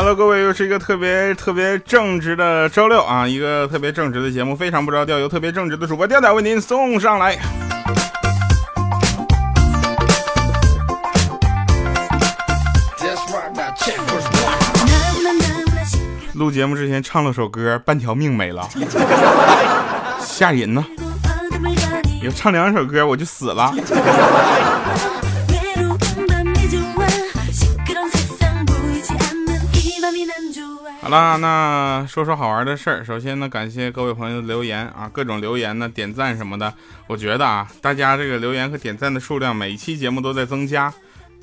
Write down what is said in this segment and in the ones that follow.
Hello，各位，又是一个特别特别正直的周六啊，一个特别正直的节目，非常不着调，由特别正直的主播调调为您送上来。录节目之前唱了首歌，半条命没了，吓人呢。要唱两首歌我就死了。好啦，那说说好玩的事儿。首先呢，感谢各位朋友的留言啊，各种留言呢，点赞什么的。我觉得啊，大家这个留言和点赞的数量，每一期节目都在增加，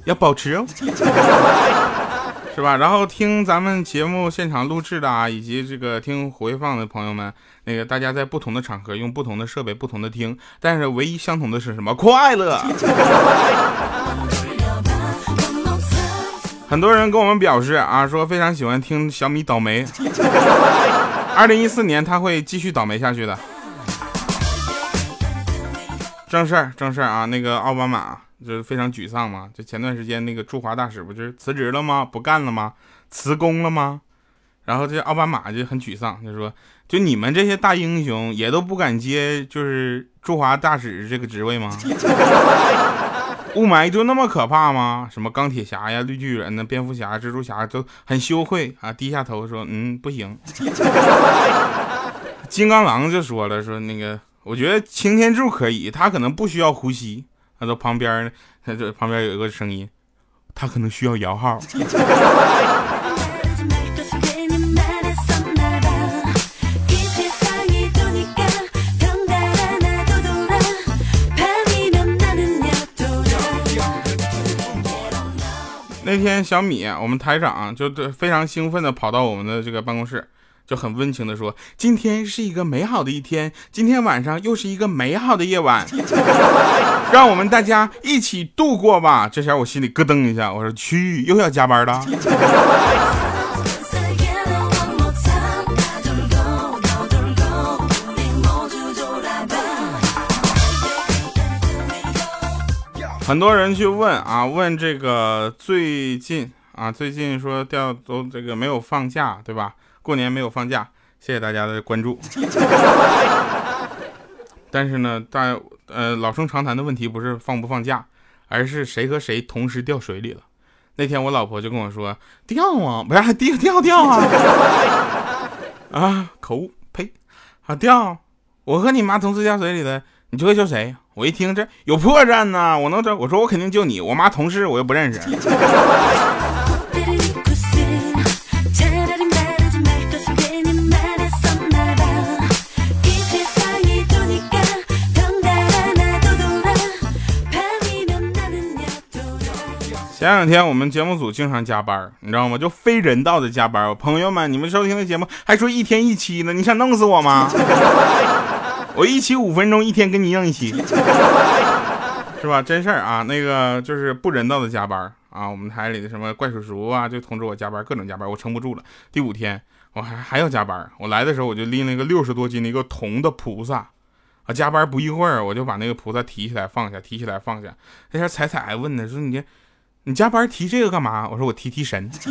要保持哦，是吧？然后听咱们节目现场录制的啊，以及这个听回放的朋友们，那个大家在不同的场合用不同的设备，不同的听，但是唯一相同的是什么？快乐。很多人跟我们表示啊，说非常喜欢听小米倒霉。二零一四年他会继续倒霉下去的。正事儿，正事儿啊，那个奥巴马就是非常沮丧嘛，就前段时间那个驻华大使不就是辞职了吗？不干了吗？辞工了吗？然后这奥巴马就很沮丧，就说：就你们这些大英雄也都不敢接就是驻华大使这个职位吗？雾霾就那么可怕吗？什么钢铁侠呀、绿巨人呢、蝙蝠侠、蜘蛛侠都很羞愧啊，低下头说：“嗯，不行。”金刚狼就说了：“说那个，我觉得擎天柱可以，他可能不需要呼吸。”他说旁边，他这旁边有一个声音，他可能需要摇号。天小米，我们台长就非常兴奋的跑到我们的这个办公室，就很温情的说：“今天是一个美好的一天，今天晚上又是一个美好的夜晚，让我们大家一起度过吧。”这下我心里咯噔一下，我说：“去，又要加班了。”很多人去问啊，问这个最近啊，最近说调都这个没有放假，对吧？过年没有放假，谢谢大家的关注。但是呢，大呃老生常谈的问题不是放不放假，而是谁和谁同时掉水里了。那天我老婆就跟我说掉啊，不是掉掉掉啊 啊，口误，呸啊掉，我和你妈同时掉水里的，你就会救谁？我一听这有破绽呢，我能找我说我肯定救你，我妈同事我又不认识。前两天我们节目组经常加班，你知道吗？就非人道的加班。朋友们，你们收听的节目还说一天一期呢，你想弄死我吗？我一期五分钟，一天跟你硬一期，是吧？真事儿啊，那个就是不人道的加班啊。我们台里的什么怪叔叔啊，就通知我加班，各种加班，我撑不住了。第五天我还还要加班，我来的时候我就拎了一个六十多斤的一个铜的菩萨，啊，加班不一会儿我就把那个菩萨提起来放下，提起来放下。那天彩彩还问呢，说你你加班提这个干嘛？我说我提提神。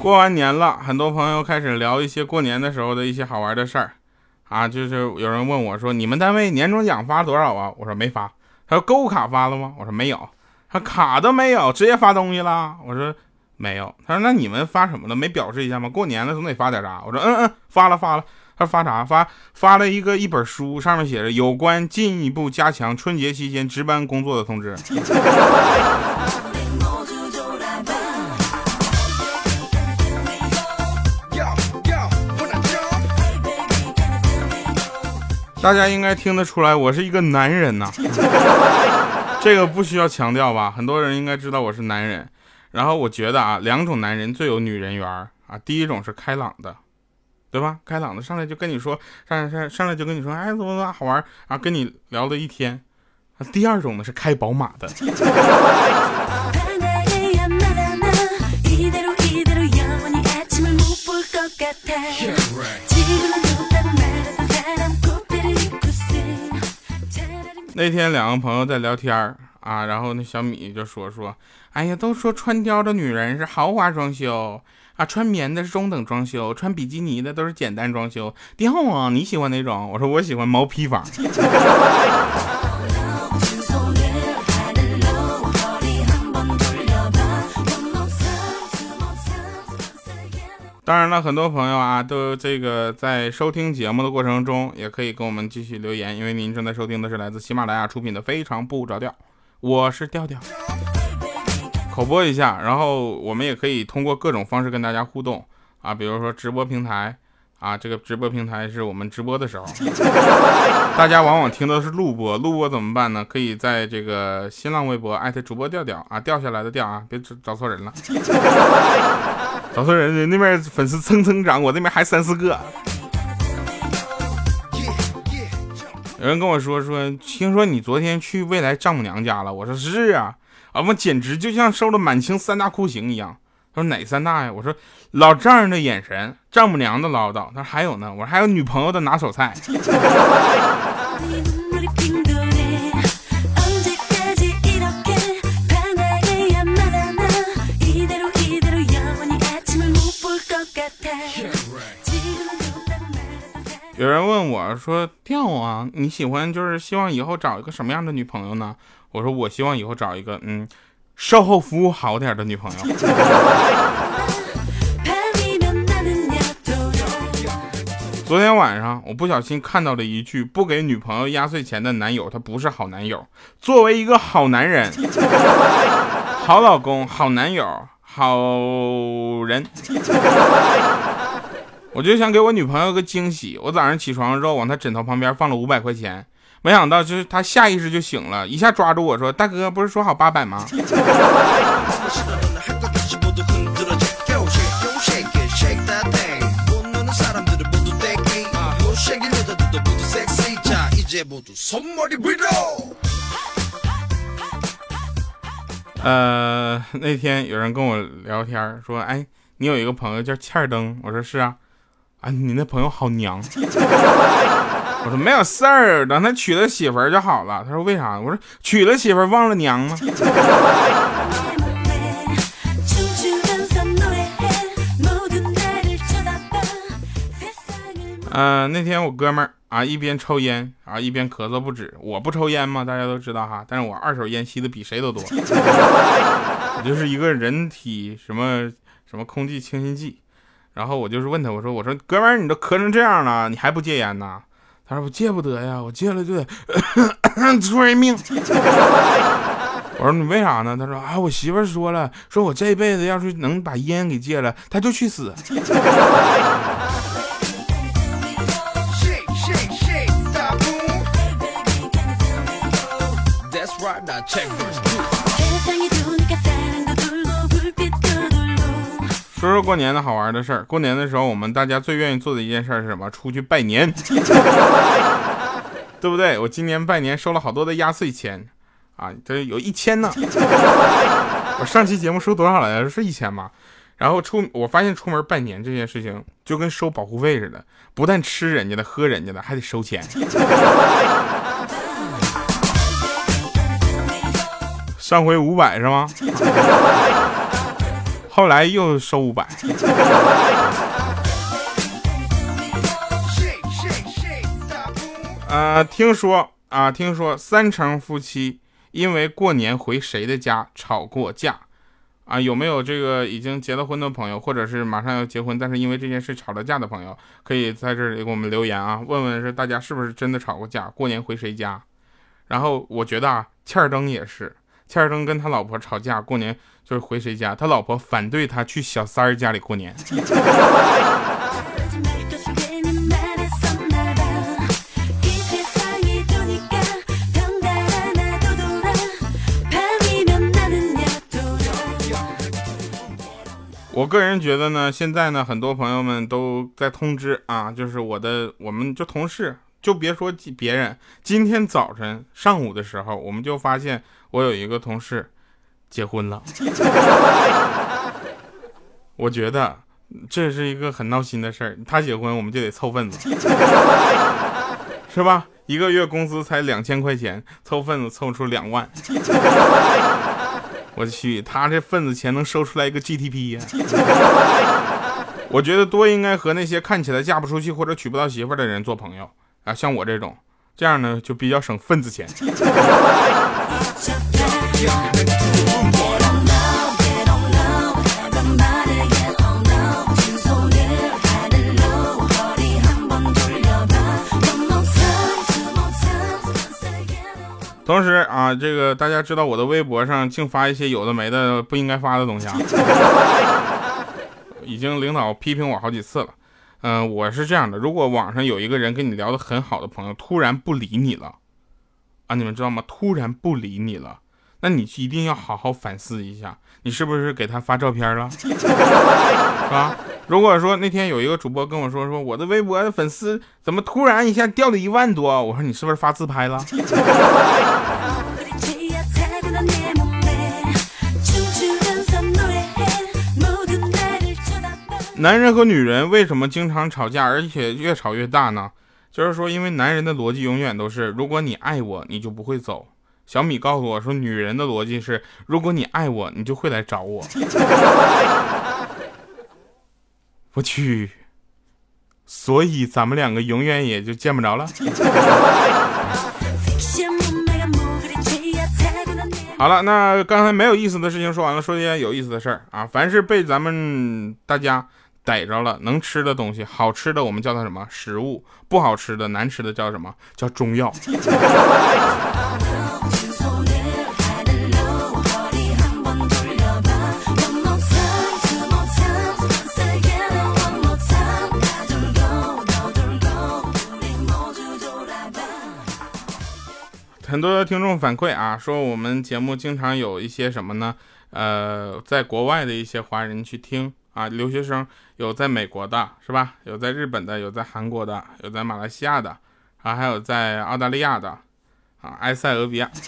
过完年了，很多朋友开始聊一些过年的时候的一些好玩的事儿，啊，就是有人问我说：“你们单位年终奖发多少啊？”我说：“没发。”他说：“购物卡发了吗？”我说：“没有。”他卡都没有，直接发东西了。我说：“没有。”他说：“那你们发什么了？没表示一下吗？过年了总得发点啥。”我说：“嗯嗯，发了发了。”他说发啥？发发了一个一本书，上面写着有关进一步加强春节期间值班工作的通知。大家应该听得出来，我是一个男人呐，这个不需要强调吧？很多人应该知道我是男人。然后我觉得啊，两种男人最有女人缘啊。第一种是开朗的，对吧？开朗的上来就跟你说，上上上来就跟你说，哎，怎么怎么好玩啊？跟你聊了一天。第二种呢是开宝马的。那天两个朋友在聊天啊，然后那小米就说说，哎呀，都说穿貂的女人是豪华装修啊，穿棉的是中等装修，穿比基尼的都是简单装修。貂啊，你喜欢哪种？我说我喜欢毛坯房。当然了，很多朋友啊，都这个在收听节目的过程中，也可以跟我们继续留言，因为您正在收听的是来自喜马拉雅出品的《非常不着调》，我是调调，口播一下，然后我们也可以通过各种方式跟大家互动啊，比如说直播平台。啊，这个直播平台是我们直播的时候，大家往往听的是录播，录播怎么办呢？可以在这个新浪微博艾特主播调调啊，掉下来的调啊，别找错人了，找错人，人那边粉丝蹭蹭涨，我这边还三四个。有人跟我说说，听说你昨天去未来丈母娘家了，我说是啊，啊，我简直就像受了满清三大酷刑一样。他说哪三大呀？我说老丈人的眼神，丈母娘的唠叨。他说还有呢。我说还有女朋友的拿手菜。有人问我说：“调啊，你喜欢就是希望以后找一个什么样的女朋友呢？”我说我希望以后找一个嗯。售后服务好点的女朋友。昨天晚上我不小心看到了一句：“不给女朋友压岁钱的男友，他不是好男友。”作为一个好男人、好老公、好男友、好人，我就想给我女朋友个惊喜。我早上起床之后，往她枕头旁边放了五百块钱。没想到，就是她下意识就醒了，一下抓住我说：“大哥，不是说好八百吗？” 呃，那天有人跟我聊天说：“哎，你有一个朋友叫欠儿灯。”我说：“是啊。”啊，你那朋友好娘。我说没有事儿，等他娶了媳妇儿就好了。他说为啥？我说娶了媳妇儿忘了娘吗？嗯，那天我哥们儿啊，一边抽烟啊，一边咳嗽不止。我不抽烟嘛，大家都知道哈，但是我二手烟吸的比谁都多。我就是一个人体什么什么空气清新剂。然后我就是问他，我说我说哥们儿，你都咳成这样了，你还不戒烟呢？他说我戒不得呀，我戒了就得出人命。我说你为啥呢？他说啊，我媳妇说了，说我这辈子要是能把烟给戒了，他就去死。说说过年的好玩的事儿。过年的时候，我们大家最愿意做的一件事是什么？出去拜年，对不对？我今年拜年收了好多的压岁钱，啊，这有一千呢。我上期节目收多少来着？是一千吗？然后出，我发现出门拜年这件事情就跟收保护费似的，不但吃人家的、喝人家的，还得收钱。上回五百是吗？后来又收五百。呃，听说啊，听说三成夫妻因为过年回谁的家吵过架啊？有没有这个已经结了婚的朋友，或者是马上要结婚，但是因为这件事吵了架的朋友，可以在这里给我们留言啊，问问是大家是不是真的吵过架？过年回谁家？然后我觉得啊，欠儿灯也是。欠儿登跟他老婆吵架，过年就是回谁家？他老婆反对他去小三儿家里过年。我个人觉得呢，现在呢，很多朋友们都在通知啊，就是我的，我们就同事。就别说别人，今天早晨上午的时候，我们就发现我有一个同事结婚了。我觉得这是一个很闹心的事儿。他结婚我们就得凑份子，是吧？一个月工资才两千块钱，凑份子凑出两万。我去，他这份子钱能收出来一个 GDP 呀！我觉得多应该和那些看起来嫁不出去或者娶不到媳妇的人做朋友啊，像我这种，这样呢就比较省份子钱。同时啊，这个大家知道我的微博上净发一些有的没的不应该发的东西啊，已经领导批评我好几次了。嗯，我是这样的，如果网上有一个人跟你聊得很好的朋友突然不理你了，啊，你们知道吗？突然不理你了。那你一定要好好反思一下，你是不是给他发照片了？啊，如果说那天有一个主播跟我说，说我的微博粉丝怎么突然一下掉了一万多，我说你是不是发自拍了？男人和女人为什么经常吵架，而且越吵越大呢？就是说，因为男人的逻辑永远都是，如果你爱我，你就不会走。小米告诉我说，女人的逻辑是，如果你爱我，你就会来找我。我去，所以咱们两个永远也就见不着了。好了，那刚才没有意思的事情说完了，说一件有意思的事儿啊。凡是被咱们大家逮着了能吃的东西，好吃的我们叫它什么食物，不好吃的难吃的叫什么叫中药。很多听众反馈啊，说我们节目经常有一些什么呢？呃，在国外的一些华人去听啊，留学生有在美国的，是吧？有在日本的，有在韩国的，有在马来西亚的，啊，还有在澳大利亚的，啊，埃塞俄比亚。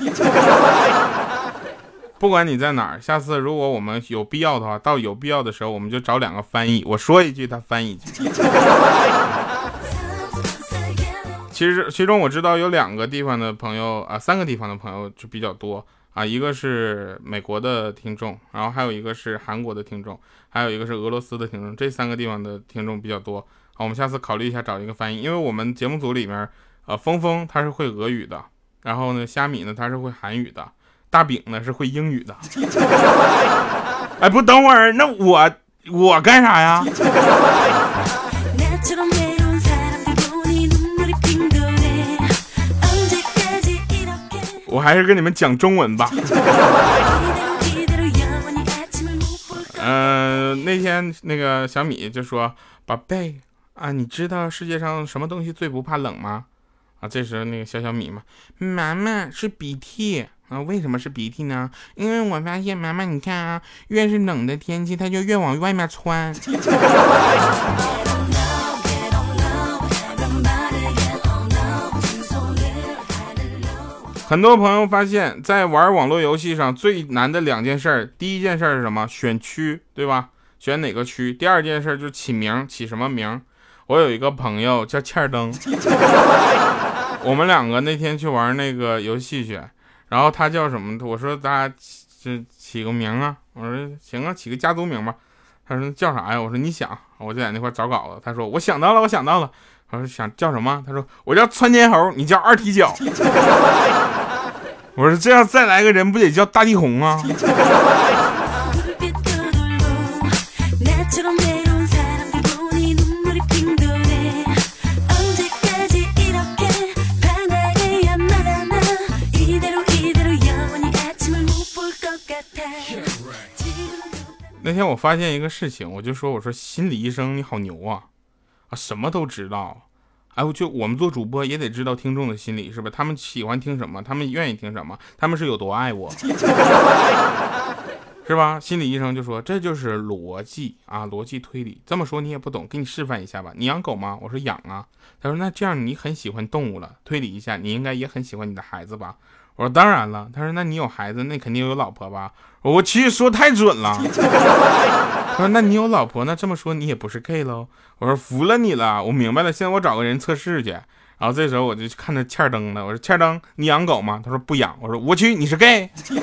不管你在哪儿，下次如果我们有必要的话，到有必要的时候，我们就找两个翻译，我说一句，他翻译一句。其实，其中我知道有两个地方的朋友啊，三个地方的朋友就比较多啊。一个是美国的听众，然后还有一个是韩国的听众，还有一个是俄罗斯的听众。这三个地方的听众比较多。好，我们下次考虑一下找一个翻译，因为我们节目组里面，呃，峰峰他是会俄语的，然后呢，虾米呢他是会韩语的，大饼呢是会英语的。哎，不，等会儿，那我我干啥呀？我还是跟你们讲中文吧。嗯，那天那个小米就说：“宝贝啊，你知道世界上什么东西最不怕冷吗？”啊，这时候那个小小米嘛，妈妈是鼻涕啊。为什么是鼻涕呢？因为我发现妈妈，你看啊，越是冷的天气，它就越往外面窜。很多朋友发现，在玩网络游戏上最难的两件事，第一件事是什么？选区，对吧？选哪个区？第二件事就是起名，起什么名？我有一个朋友叫欠灯，我们两个那天去玩那个游戏去，然后他叫什么？我说咱俩起起个名啊，我说行啊，起个家族名吧。他说叫啥呀？我说你想，我就在那块找稿子。他说我想到了，我想到了。我说想叫什么？他说我叫窜天猴，你叫二踢脚。我说这样再来个人不得叫大地红啊？那天我发现一个事情，我就说我说心理医生你好牛啊，啊什么都知道。哎，我就我们做主播也得知道听众的心理，是吧？他们喜欢听什么？他们愿意听什么？他们是有多爱我，是吧？心理医生就说这就是逻辑啊，逻辑推理。这么说你也不懂，给你示范一下吧。你养狗吗？我说养啊。他说那这样你很喜欢动物了，推理一下，你应该也很喜欢你的孩子吧？我说当然了。他说那你有孩子，那肯定有老婆吧？我其实说太准了。他 说那你有老婆，那这么说你也不是 gay 喽？我说服了你了，我明白了。现在我找个人测试去。然后这时候我就看着欠灯了，我说欠灯，你养狗吗？他说不养。我说我去，你是 gay。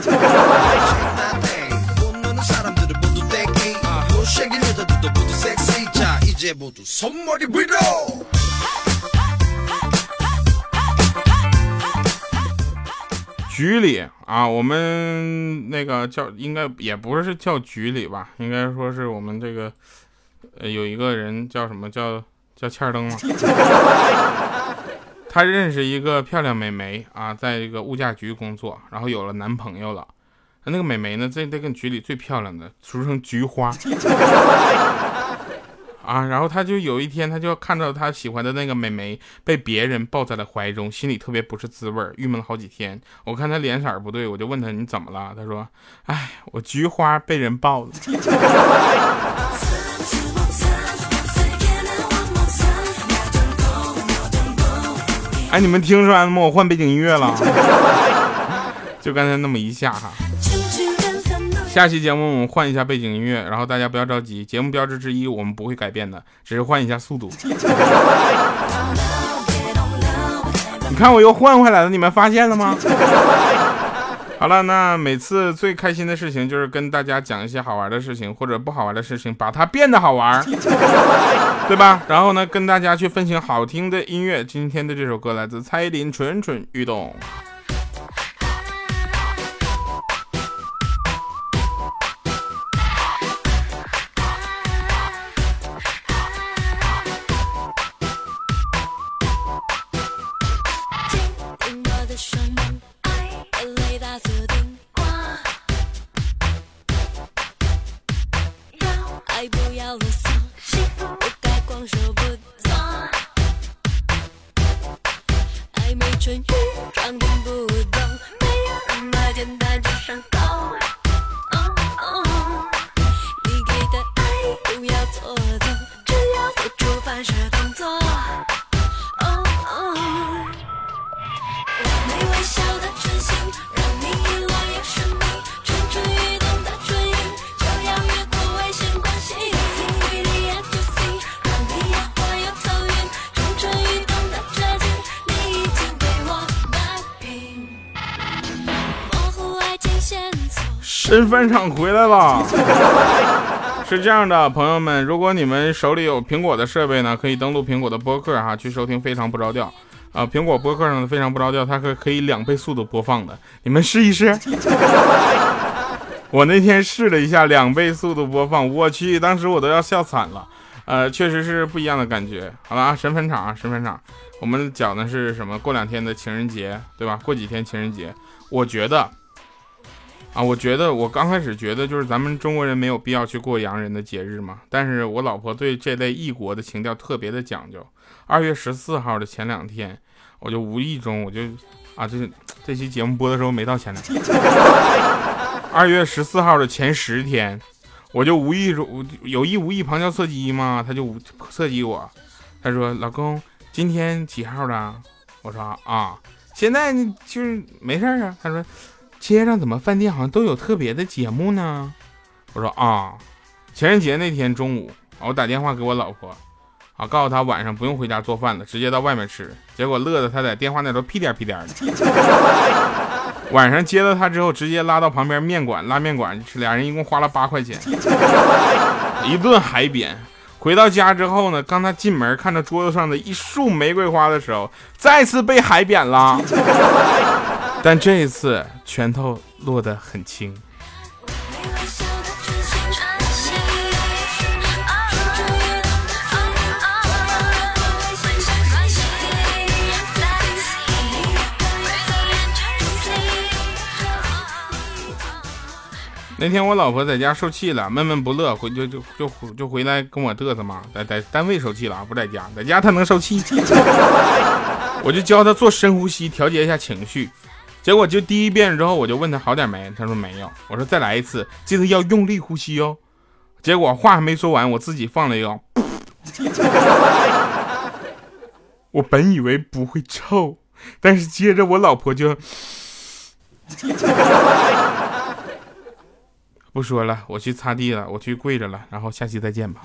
局里啊，我们那个叫应该也不是叫局里吧，应该说是我们这个呃有一个人叫什么叫叫欠灯嘛。他认识一个漂亮美眉啊，在一个物价局工作，然后有了男朋友了。那个美眉呢，在这个局里最漂亮的，俗称菊花。啊，然后他就有一天，他就看到他喜欢的那个美眉被别人抱在了怀中，心里特别不是滋味郁闷了好几天。我看他脸色不对，我就问他你怎么了？他说：“哎，我菊花被人抱了。”哎，你们听出来了吗？我换背景音乐了，就刚才那么一下哈。下期节目我们换一下背景音乐，然后大家不要着急，节目标志之一我们不会改变的，只是换一下速度。你看我又换回来了，你们发现了吗？好了，那每次最开心的事情就是跟大家讲一些好玩的事情或者不好玩的事情，把它变得好玩，对吧？然后呢，跟大家去分享好听的音乐。今天的这首歌来自蔡依林《蠢蠢欲动》。手不放暧昧唇语装听不真翻场回来了，是这样的，朋友们，如果你们手里有苹果的设备呢，可以登录苹果的播客哈，去收听《非常不着调》啊。苹果播客上的《非常不着调》，它可可以两倍速度播放的，你们试一试。我那天试了一下两倍速度播放，我去，当时我都要笑惨了。呃，确实是不一样的感觉。好了啊，神返场啊，神返场，我们讲的是什么？过两天的情人节，对吧？过几天情人节，我觉得。啊，我觉得我刚开始觉得就是咱们中国人没有必要去过洋人的节日嘛。但是我老婆对这类异国的情调特别的讲究。二月十四号的前两天，我就无意中我就啊，这这期节目播的时候没到前两天。二月十四号的前十天，我就无意中有意无意旁敲侧击嘛，他就侧击我，他说：“老公，今天几号的？”我说：“啊，现在呢就是没事啊。”他说。街上怎么饭店好像都有特别的节目呢？我说啊，情人节那天中午，我打电话给我老婆，啊，告诉她晚上不用回家做饭了，直接到外面吃。结果乐得她在电话那头屁颠屁颠的。晚上接到她之后，直接拉到旁边面馆拉面馆吃，俩人一共花了八块钱，一顿海扁。回到家之后呢，刚他进门看到桌子上的一束玫瑰花的时候，再次被海扁了。但这一次拳头落得很轻。那天我老婆在家受气了，闷闷不乐，回就就就就回来跟我嘚瑟嘛，在在单位受气了啊，不在家，在家她能受气？我就教她做深呼吸，调节一下情绪。结果就第一遍之后，我就问他好点没？他说没有。我说再来一次，记得要用力呼吸哦。结果话还没说完，我自己放了一个。我本以为不会臭，但是接着我老婆就 不说了，我去擦地了，我去跪着了，然后下期再见吧。